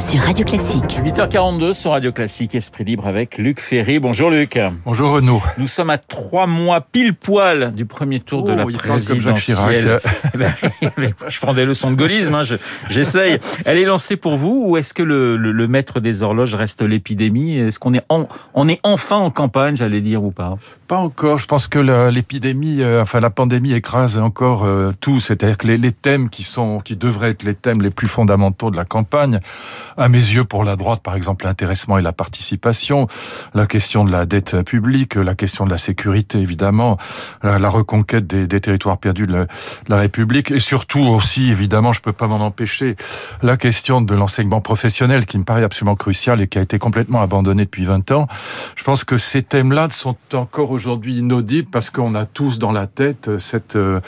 sur Radio Classique. 8h42 sur Radio Classique, Esprit libre avec Luc Ferry. Bonjour Luc. Bonjour Renaud. Nous sommes à trois mois pile poil du premier tour de Oh, la il parle comme Jacques présidentielle. Eh ben, mais je prends des leçons de gaullisme, hein, je- j'essaye. Elle est lancée pour vous ou est-ce que le, le- le maître des horloges reste l'épidémie? Est-ce qu'on est, en- on est enfin en campagne, j'allais dire, ou pas? Pas encore. Je pense que l'épidémie, euh, enfin la pandémie écrase encore euh, tout. C'est-à-dire que les, les thèmes qui sont, qui devraient être les thèmes les plus fondamentaux de la campagne, à mes yeux pour la droite, par exemple, l'intéressement et la participation, la question de la dette publique, la question de la sécurité, évidemment, la, reconquête des, territoires perdus de la, République, et surtout aussi, évidemment, je peux pas m'en empêcher, la question de l'enseignement professionnel qui me paraît absolument crucial et qui a été complètement abandonné depuis 20 ans. Je pense que ces thèmes-là sont encore aujourd'hui inaudibles parce qu'on a tous dans la tête cette euh,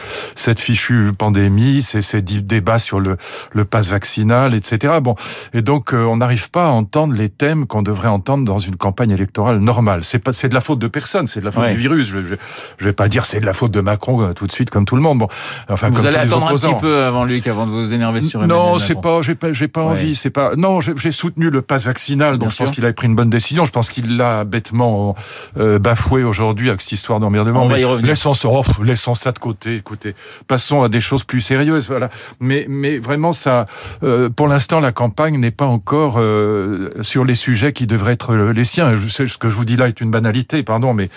fichue pandémie, ces, débats sur le le pass vaccinal, etc. Bon, donc euh, on n'arrive pas à entendre les thèmes qu'on devrait entendre dans une campagne électorale normale. C'est pas c'est de la faute de personne, c'est de la faute Ouais. du virus. Je, je, je vais pas dire c'est de la faute de Macron euh, tout de suite comme tout le monde. Bon, enfin Vous comme allez attendre un petit peu avant Luc, avant de vous énerver sur Emmanuel Non, c'est pas, j'ai pas, j'ai pas Ouais. envie, c'est pas. Non, j'ai soutenu le pass vaccinal, Bien donc je pense qu'il avait pris une bonne décision. Je pense qu'il l'a bêtement euh, bafoué aujourd'hui avec cette histoire d'emmerdement. On va y revenir. Laissons ça, oh, laissons ça de côté. Écoutez, passons à des choses plus sérieuses. Voilà. Mais, mais vraiment, ça, euh, pour l'instant, la campagne n'est pas encore euh, sur les sujets qui devraient être les siens. Je sais ce que je vous dis là est une banalité, pardon, mais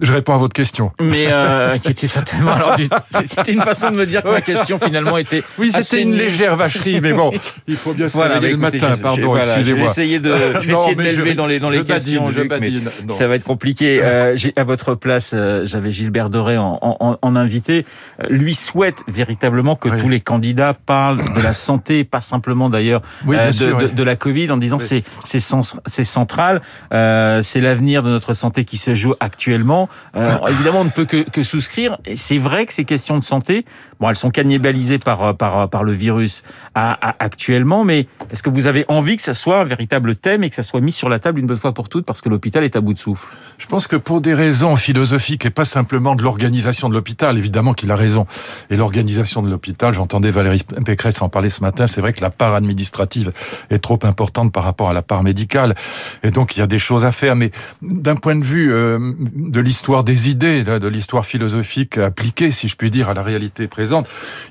je réponds à votre question. Mais euh, qui était certainement alors c'était une façon de me dire que ma question finalement était Oui, c'était une légère vacherie, mais bon, il faut bien se Voilà, réveiller bah, le écoutez, matin. je- pardon, voilà, Je vais excusez-moi. essayer de, je vais Non, essayer de mais l'élever je- dans les dans je les questions, badine, je Luc, mais badine. Ça va être compliqué. Euh, j'ai à votre place, euh, j'avais Gilbert Doré en, en, en invité. Euh, Lui souhaite véritablement que Oui. tous les candidats parlent de la santé, pas simplement d'ailleurs Oui, euh, de, sûr, de, de la Covid, en disant Oui. c'est c'est central, euh, c'est l'avenir de notre santé qui se joue actuellement. Euh, évidemment, on ne peut que, que souscrire. Et c'est vrai que ces questions de santé, bon, elles sont cannibalisées par euh, par par le virus à- à- actuellement, mais est-ce que vous avez envie que ça soit un véritable thème et que ça soit mis sur la table une bonne fois pour toutes parce que l'hôpital est à bout de souffle? Je pense que pour des raisons philosophiques et pas simplement de l'organisation de l'hôpital, évidemment qu'il a raison. Et l'organisation de l'hôpital, j'entendais Valérie Pécresse en parler ce matin, c'est vrai que la part administrative est trop importante par rapport à la part médicale. Et donc il y a des choses à faire. Mais d'un point de vue euh, de l'histoire des idées, de l'histoire philosophique appliquée, si je puis dire, à la réalité présente,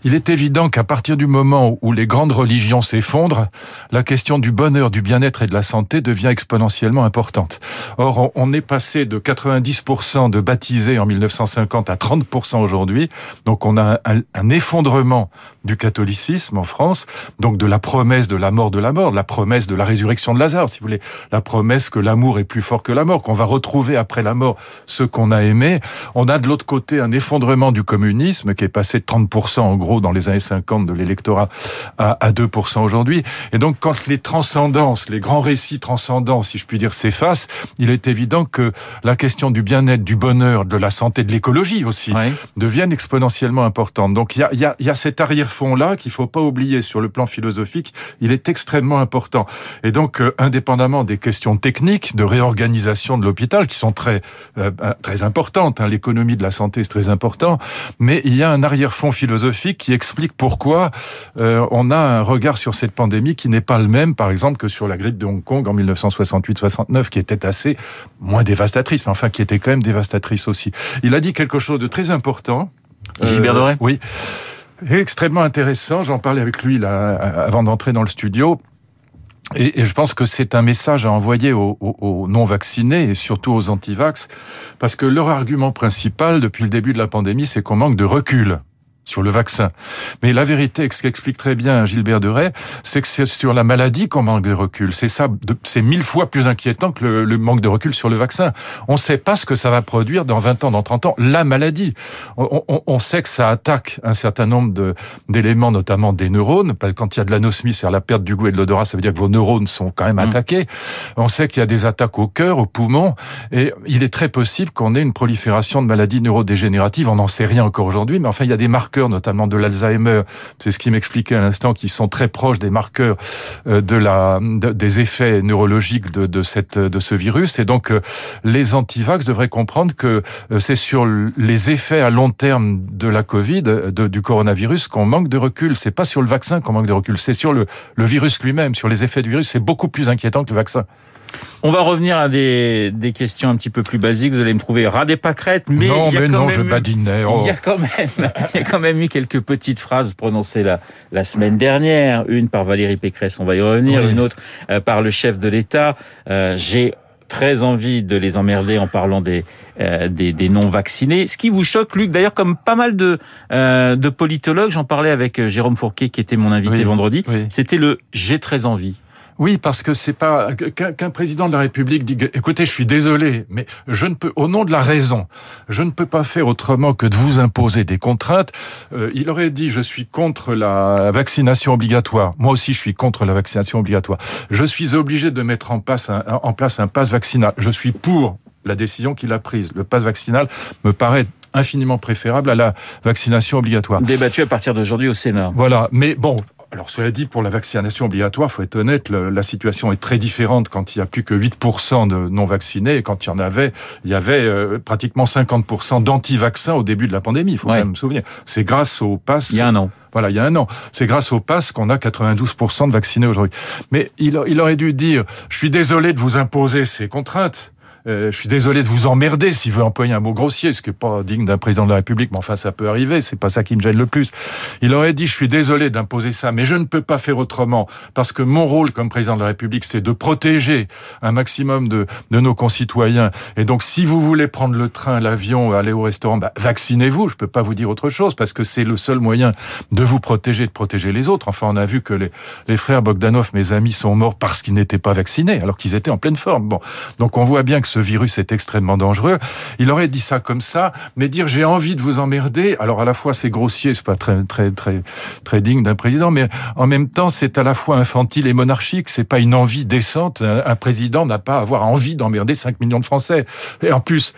il est évident qu'à partir du moment où les grandes religions s'effondrent, la question du bonheur, du bien-être et de la santé devient exponentiellement importante. Or, on- est passé de 90% de baptisés en 1950 à 30% aujourd'hui. Donc, on a un, effondrement du catholicisme en France, donc de la promesse de la mort de la mort, de la promesse de la résurrection de Lazare, si vous voulez, la promesse que l'amour est plus fort que la mort, qu'on va retrouver après la mort ce qu'on a aimé. On a de l'autre côté un effondrement du communisme qui est passé de 30% en gros dans les années 50 de l'électorat à, à 2% aujourd'hui. Et donc, quand les transcendances, les grands récits transcendants, si je puis dire, s'effacent, il est évident que la question du bien-être, du bonheur, de la santé, de l'écologie aussi, deviennent exponentiellement importantes. Donc il y a, y a, y a cet arrière-fond-là qu'il faut pas oublier sur le plan philosophique, il est extrêmement important. Et donc, euh, indépendamment des questions techniques de réorganisation de l'hôpital, qui sont très, euh, euh, très importantes, hein, l'économie de la santé c'est très important, mais il y a un arrière-fond philosophique qui explique pourquoi euh, on a un regard sur cette pandémie qui n'est pas le même, par exemple, que sur la grippe de Hong Kong en 1968-69, qui était assez moins dévastatrice, mais enfin qui était quand même dévastatrice aussi. Il a dit quelque chose de très important. Gilbert Doré Oui. Extrêmement intéressant. J'en parlais avec lui là avant d'entrer dans le studio. Et, je pense que c'est un message à envoyer aux- aux non-vaccinés et surtout aux antivax, parce que leur argument principal depuis le début de la pandémie, c'est qu'on manque de recul sur le vaccin. Mais la vérité, ce qu'explique très bien Gilbert Deray, c'est que c'est sur la maladie qu'on manque de recul. C'est ça, c'est mille fois plus inquiétant que le, le manque de recul sur le vaccin. On ne sait pas ce que ça va produire dans 20 ans, dans 30 ans, la maladie. On, on- on sait que ça attaque un certain nombre de- d'éléments, notamment des neurones. Quand il y a de l'anosmie, c'est-à-dire la perte du goût et de l'odorat, ça veut dire que vos neurones sont quand même Mm. attaqués. On sait qu'il y a des attaques au cœur, au poumon, et il est très possible qu'on ait une prolifération de maladies neurodégénératives. On n'en sait rien encore aujourd'hui, mais enfin, il y a des marqueurs notamment de l'Alzheimer. C'est ce qui m'expliquait à l'instant, qui sont très proches des marqueurs euh, de la des effets neurologiques de, de cette de ce virus. Et donc les antivax devraient comprendre que c'est sur les effets à long terme de la Covid, de, du coronavirus, qu'on manque de recul. C'est pas sur le vaccin qu'on manque de recul, c'est sur le, le virus lui-même, sur les effets du virus. C'est beaucoup plus inquiétant que le vaccin. On va revenir à des, des questions un petit peu plus basiques. Vous allez me trouver ras des pâquerettes, mais non, il y a mais quand non, même je eu- badinais. Il oh. y, a quand même, il y a quand même eu quelques petites phrases prononcées la, la semaine dernière. Une par Valérie Pécresse, on va y revenir. Oui. Une autre euh, par le chef de l'État. Euh, J'ai très envie de les emmerder en parlant des, euh, des, des non-vaccinés. Ce qui vous choque, Luc, d'ailleurs, comme pas mal de, euh, de politologues, j'en parlais avec Jérôme Fourquet, qui était mon invité Oui. vendredi, Oui. c'était le « j'ai très envie Oui, parce que c'est pas qu'un président de la République dit écoutez, je suis désolé, mais je ne peux au nom de la raison, je ne peux pas faire autrement que de vous imposer des contraintes. Euh, il aurait dit je suis contre la vaccination obligatoire. Moi aussi, je suis contre la vaccination obligatoire. Je suis obligé de mettre en place un, en place un pass vaccinal. Je suis pour la décision qu'il a prise. Le pass vaccinal me paraît infiniment préférable à la vaccination obligatoire. ». Débattu à partir d'aujourd'hui au Sénat. Voilà, mais bon. Alors, cela dit, pour la vaccination obligatoire, faut être honnête, le- la situation est très différente quand il y a plus que 8% de non-vaccinés et quand il y en avait, il y avait euh, pratiquement 50% d'anti-vaccins au début de la pandémie, il faut Ouais. quand même me souvenir. C'est grâce au pass. Il y a un an. Voilà, il y a un an. C'est grâce au pass qu'on a 92% de vaccinés aujourd'hui. Mais il, il aurait dû dire, je suis désolé de vous imposer ces contraintes. Euh, je suis désolé de vous emmerder, s'il veut employer un mot grossier, ce qui n'est pas digne d'un président de la République, mais enfin ça peut arriver, c'est pas ça qui me gêne le plus. Il aurait dit, je suis désolé d'imposer ça, mais je ne peux pas faire autrement, parce que mon rôle comme président de la République, c'est de protéger un maximum de, de nos concitoyens. Et donc, si vous voulez prendre le train, l'avion, aller au restaurant, bah, vaccinez-vous, je peux pas vous dire autre chose, parce que c'est le seul moyen de vous protéger, de protéger les autres. Enfin, on a vu que les, les frères Bogdanov, mes amis, sont morts parce qu'ils n'étaient pas vaccinés, alors qu'ils étaient en pleine forme. Bon, donc on voit bien que ce virus est extrêmement dangereux. Il aurait dit ça comme ça, mais dire j'ai envie de vous emmerder, alors à la fois c'est grossier, c'est pas très très très très digne d'un président, mais en même temps c'est à la fois infantile et monarchique. C'est pas une envie décente. Un, président n'a pas à avoir envie d'emmerder 5 millions de Français. Et en plus.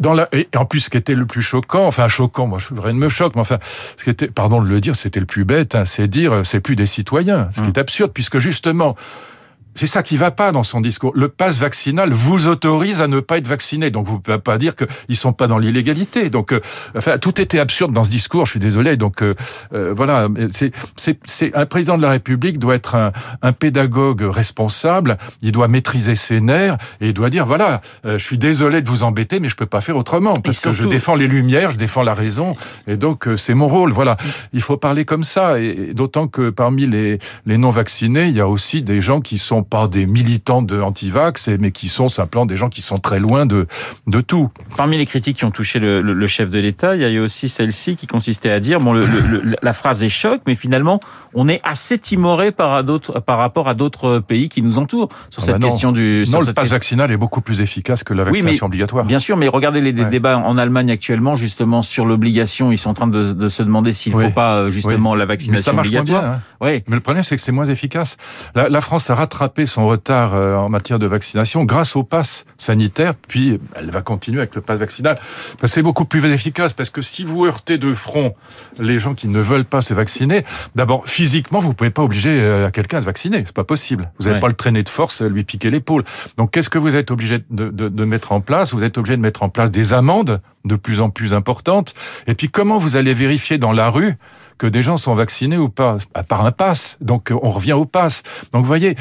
Dans la, et en plus, ce qui était le plus choquant, enfin choquant, moi, je, rien ne me choque, mais enfin, ce qui était, pardon de le dire, c'était le plus bête, hein, c'est dire, euh, c'est plus des citoyens, ce qui est absurde, puisque justement, c'est ça qui va pas dans son discours. Le pass vaccinal vous autorise à ne pas être vacciné. Donc vous ne pouvez pas dire qu'ils sont pas dans l'illégalité. Donc euh, enfin tout était absurde dans ce discours. Je suis désolé. Donc euh, euh, voilà, c'est c'est c'est un président de la République doit être un, un pédagogue responsable. Il doit maîtriser ses nerfs et il doit dire voilà, euh, je suis désolé de vous embêter, mais je peux pas faire autrement parce que je défends les lumières, je défends la raison et donc euh, c'est mon rôle. Voilà, il faut parler comme ça. Et, et d'autant que parmi les les non vaccinés, il y a aussi des gens qui sont pas des militants de anti-vax, mais qui sont simplement des gens qui sont très loin de, de tout. Parmi les critiques qui ont touché le, le- le chef de l'État, il y a eu aussi celle-ci qui consistait à dire bon, le, la phrase est choc, mais finalement, on est assez timoré par, par rapport à d'autres pays qui nous entourent sur Ah cette bah non. question du. Non, le pass vaccinal est beaucoup plus efficace que la Oui, mais- vaccination obligatoire. Bien sûr, mais regardez les, Ouais. débats en Allemagne actuellement, justement, sur l'obligation. Ils sont en train de, de se demander s'il ne Oui. faut pas, euh, justement, la mais vaccination ça marche moins obligatoire. bien. hein. Mais le problème, c'est que c'est moins efficace. La, la France a rattrapé son retard euh, en matière de vaccination grâce au pass sanitaire, puis elle va continuer avec le pass vaccinal. C'est beaucoup plus efficace, parce que si vous heurtez de front les gens qui ne veulent pas se vacciner, d'abord, physiquement, vous pouvez pas obliger euh, à quelqu'un à se vacciner. C'est pas possible. Vous n'allez Ouais. pas le traîner de force, euh, lui piquer l'épaule. Donc, qu'est-ce que vous êtes obligé de, de, de mettre en place? Vous êtes obligé de mettre en place des amendes de plus en plus importantes. Et puis, comment vous allez vérifier dans la rue que des gens sont vaccinés ou pas, à part un pass. Donc on revient au pass. Donc vous voyez,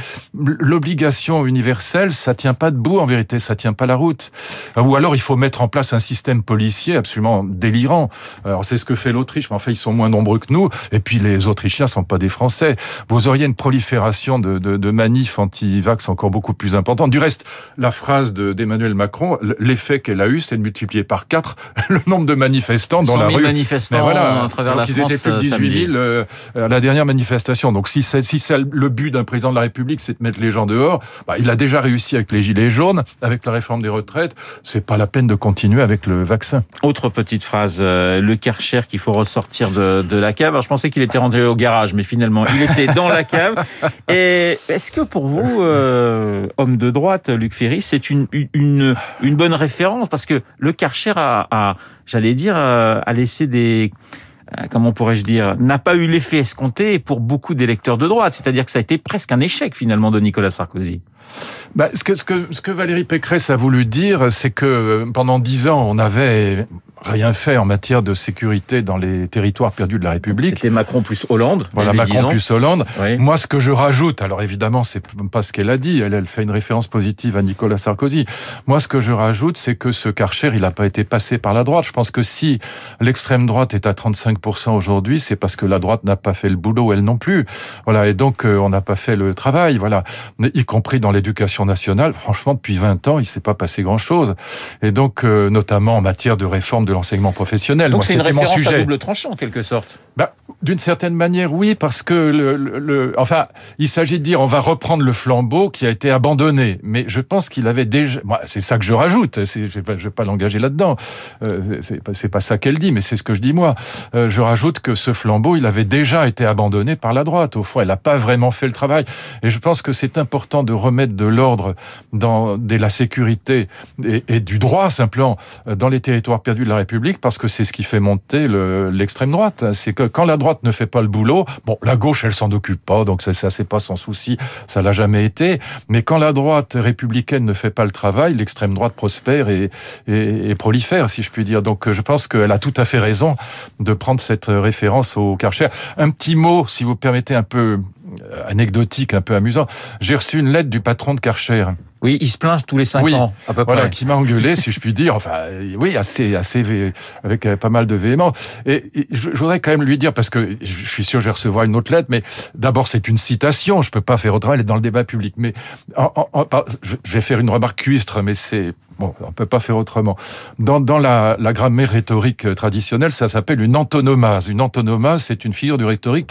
l'obligation universelle, ça tient pas debout en vérité, ça tient pas la route. Ou alors il faut mettre en place un système policier absolument délirant. Alors c'est ce que fait l'Autriche, mais en fait ils sont moins nombreux que nous. Et puis les Autrichiens sont pas des Français. Vous auriez une prolifération de, de, de manifs anti-vax encore beaucoup plus importante. Du reste, la phrase de- d'Emmanuel Macron, l'effet qu'elle a eu, c'est de multiplier par quatre le nombre de manifestants dans 100 la 000 rue. manifestants Mais voilà, à travers la ils France. étaient plus de euh, 18 samedi. 000 euh, à la dernière manifestation. Donc si c'est si le but d'un président de la République, c'est de mettre les gens dehors, bah, il a déjà réussi avec les gilets jaunes, avec la réforme des retraites. C'est pas la peine de continuer avec le vaccin. Autre petite phrase, euh, le Karcher qu'il faut ressortir de, de la cave. Alors, je pensais qu'il était rentré au garage, mais finalement, il était dans la cave. Et est-ce que pour vous, euh, homme de droite, Luc Ferry, c'est une, une, une bonne référence? Parce que le Karcher a, a j'allais dire, a, laissé des comment pourrais-je dire, n'a pas eu l'effet escompté pour beaucoup d'électeurs de droite. C'est-à-dire que ça a été presque un échec finalement de Nicolas Sarkozy. Bah, ce, que, ce, que, ce que Valérie Pécresse a voulu dire, c'est que pendant dix ans, on avait rien fait en matière de sécurité dans les territoires perdus de la République. C'était Macron plus Hollande. Voilà, Macron plus Hollande. Oui. Moi, ce que je rajoute, alors évidemment, c'est pas ce qu'elle a dit, elle, elle fait une référence positive à Nicolas Sarkozy. Moi, ce que je rajoute, c'est que ce Karcher, il n'a pas été passé par la droite. Je pense que si l'extrême droite est à 35% aujourd'hui, c'est parce que la droite n'a pas fait le boulot, elle non plus. Voilà, et donc euh, on n'a pas fait le travail, voilà, y compris dans l'éducation nationale. Franchement, depuis 20 ans, il s'est pas passé grand-chose. Et donc, euh, notamment en matière de réforme de l'enseignement professionnel. Donc c'est une référence mon sujet. à double tranchant, en quelque sorte. Bah, d'une certaine manière, oui, parce que le, le, le enfin, il s'agit de dire on va reprendre le flambeau qui a été abandonné. Mais je pense qu'il avait déjà. Moi, c'est ça que je rajoute. Je ne vais pas l'engager là-dedans. Euh, c'est pas, pas ça qu'elle dit, mais c'est ce que je dis moi. Euh, je rajoute que ce flambeau, il avait déjà été abandonné par la droite. Au fond, elle n'a pas vraiment fait le travail. Et je pense que c'est important de remettre de l'ordre dans de la sécurité et, et, du droit simplement dans les territoires perdus de la République, parce que c'est ce qui fait monter l'extrême droite. C'est que quand la droite ne fait pas le boulot, bon, la gauche, elle s'en occupe pas, donc ça, ça c'est pas son souci, ça l'a jamais été. Mais quand la droite républicaine ne fait pas le travail, l'extrême droite prospère et, et, prolifère, si je puis dire. Donc je pense qu'elle a tout à fait raison de prendre cette référence au Karcher. Un petit mot, si vous permettez, un peu anecdotique, un peu amusant. J'ai reçu une lettre du patron de Karcher. Oui, il se plaint tous les cinq oui, ans, à peu voilà, près. qui m'a engueulé, si je puis dire. Enfin, oui, assez, assez, avec pas mal de véhémence. Et, et je, je, voudrais quand même lui dire, parce que je suis sûr que je vais recevoir une autre lettre, mais d'abord, c'est une citation. Je peux pas faire autrement, elle est dans le débat public. Mais en, en, en, je vais faire une remarque cuistre, mais c'est On peut pas faire autrement. Dans, la, grammaire rhétorique traditionnelle, ça s'appelle une antonomase. Une antonomase, c'est une figure de rhétorique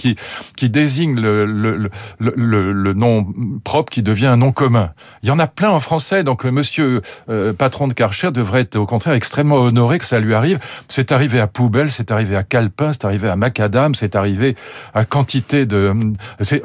qui, désigne le, nom propre qui devient un nom commun. Il y en a plein en français, donc le monsieur euh, patron de Karcher devrait être au contraire extrêmement honoré que ça lui arrive. C'est arrivé à Poubelle, c'est arrivé à Calepin, c'est arrivé à Macadam, c'est arrivé à quantité de...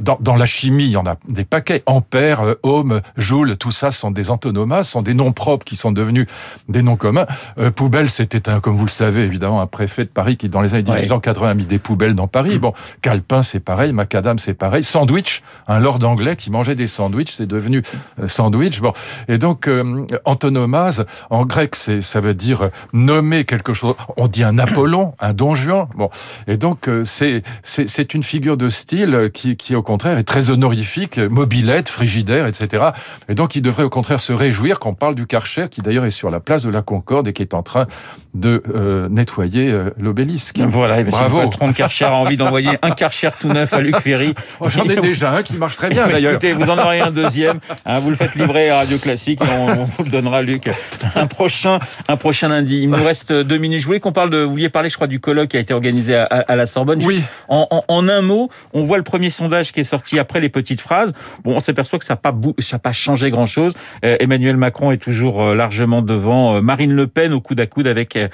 Dans, dans, la chimie, il y en a des paquets. Ampère, euh, ohm, joule, tout ça sont des antonomases, sont des noms propres qui sont devenus des noms communs. Euh, poubelle, c'était un, comme vous le savez, évidemment, un préfet de Paris qui, dans les années 1880, a mis des poubelles dans Paris. Bon, Calepin, c'est pareil, Macadam, c'est pareil. Sandwich, un lord anglais qui mangeait des sandwichs, c'est devenu euh, sandwich. Bon, et donc euh, antonomase en grec, c'est ça veut dire nommer quelque chose. On dit un Apollon, un Don Juan. Bon, et donc euh, c'est c'est une figure de style qui qui au contraire est très honorifique, mobilette, frigidaire, etc. Et donc il devrait au contraire se réjouir qu'on parle du Karcher qui d'ailleurs est sur la place de la Concorde et qui est en train de euh, nettoyer euh, l'obélisque. Voilà, et Bravo. Le patron de Karcher a envie d'envoyer un Karcher tout neuf à Luc Ferry. Oh, J'en ai déjà un qui marche très bien d'ailleurs. Écoutez, vous en aurez un deuxième. Hein, vous le faites livrer à Radio Classique et on, on, vous le donnera, Luc, un prochain, un prochain lundi. Il nous reste deux minutes. Je voulais qu'on parle de. Vous vouliez parler, je crois, du colloque qui a été organisé à, à la Sorbonne. Oui. En, en, en, un mot, on voit le premier sondage qui est sorti après les petites phrases. Bon, on s'aperçoit que ça n'a pas, ça pas changé grand-chose. Euh, Emmanuel Macron est toujours euh, largement devant euh, Marine Le Pen au coude à coude avec euh,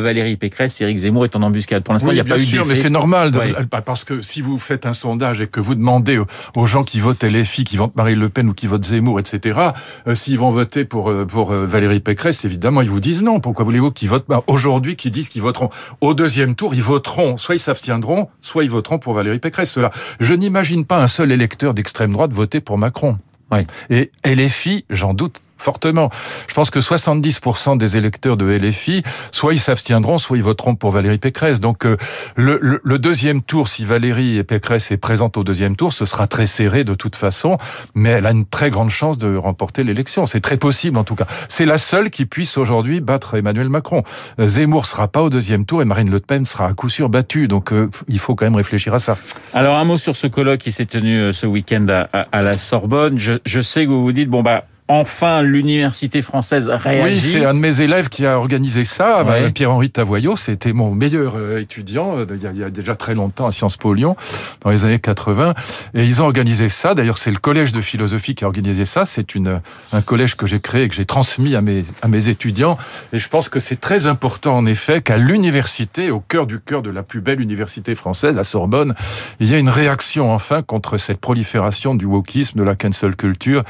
Valérie Pécresse. Éric Zemmour est en embuscade. Pour l'instant, oui, il n'y a pas sûr, eu mais c'est normal. De, ouais. Parce que si vous faites un sondage et que vous demandez aux gens qui votent LFI, qui votent Marine Le Pen ou qui votent Zemmour, etc., euh, s'ils vont voter pour, pour Valérie Pécresse, évidemment, ils vous disent non. Pourquoi voulez-vous qu'ils votent aujourd'hui, qu'ils disent qu'ils voteront? Au deuxième tour, ils voteront, soit ils s'abstiendront, soit ils voteront pour Valérie Pécresse. Cela. Je n'imagine pas un seul électeur d'extrême droite voter pour Macron. Oui. Et LFI, j'en doute fortement. Je pense que 70% des électeurs de LFI, soit ils s'abstiendront, soit ils voteront pour Valérie Pécresse. Donc euh, le, deuxième tour, si Valérie Pécresse est présente au deuxième tour, ce sera très serré de toute façon, mais elle a une très grande chance de remporter l'élection. C'est très possible en tout cas. C'est la seule qui puisse aujourd'hui battre Emmanuel Macron. Zemmour sera pas au deuxième tour et Marine Le Pen sera à coup sûr battue. Donc euh, il faut quand même réfléchir à ça. Alors un mot sur ce colloque qui s'est tenu euh, ce week-end à, la Sorbonne. Je, je sais que vous vous dites bon bah enfin l'université française réagit. Oui, c'est un de mes élèves qui a organisé ça, bah, Pierre-Henri Tavoyot, c'était mon meilleur euh, étudiant euh, il y, a, il y, a, déjà très longtemps à Sciences Po Lyon, dans les années 80, et ils ont organisé ça, d'ailleurs c'est le collège de philosophie qui a organisé ça, c'est une un collège que j'ai créé et que j'ai transmis à mes, à mes étudiants, et je pense que c'est très important en effet qu'à l'université, au cœur du cœur de la plus belle université française, la Sorbonne, il y a une réaction enfin contre cette prolifération du wokisme, de la cancel culture,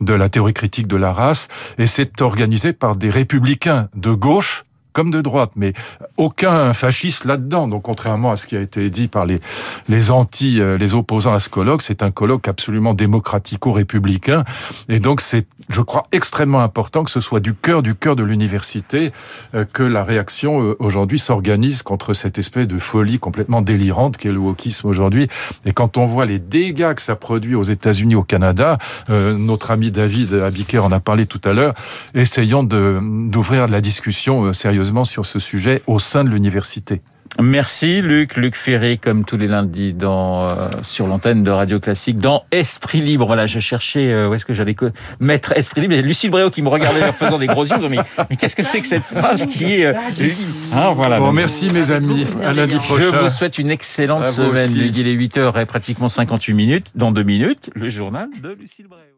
de la théorie critique de la race, et c'est organisé par des républicains de gauche comme de droite, mais aucun fasciste là-dedans. Donc, contrairement à ce qui a été dit par les, les anti, euh, les opposants à ce colloque, c'est un colloque absolument démocratico-républicain. Et donc, c'est, je crois, extrêmement important que ce soit du cœur, du cœur de l'université, euh, que la réaction euh, aujourd'hui s'organise contre cette espèce de folie complètement délirante qu'est le wokisme aujourd'hui. Et quand on voit les dégâts que ça produit aux États-Unis, au Canada, notre ami David Abiker en a parlé tout à l'heure, essayons d'ouvrir la discussion sérieusement sur ce sujet au sein de l'université. Merci Luc, Luc Ferré, comme tous les lundis dans euh, sur l'antenne de Radio Classique, dans Esprit Libre. Voilà, je cherchais euh, où est-ce que j'allais mettre Esprit Libre. Et Lucille Bréau qui me regardait en faisant des gros yeux. Mais, mais qu'est-ce que c'est que cette phrase qui est euh, hein, voilà. Bon, merci mes amis. À lundi prochain. Je vous souhaite une excellente semaine. Il est 8 h et pratiquement 58 minutes. Dans deux minutes, le journal de Lucille Bréau.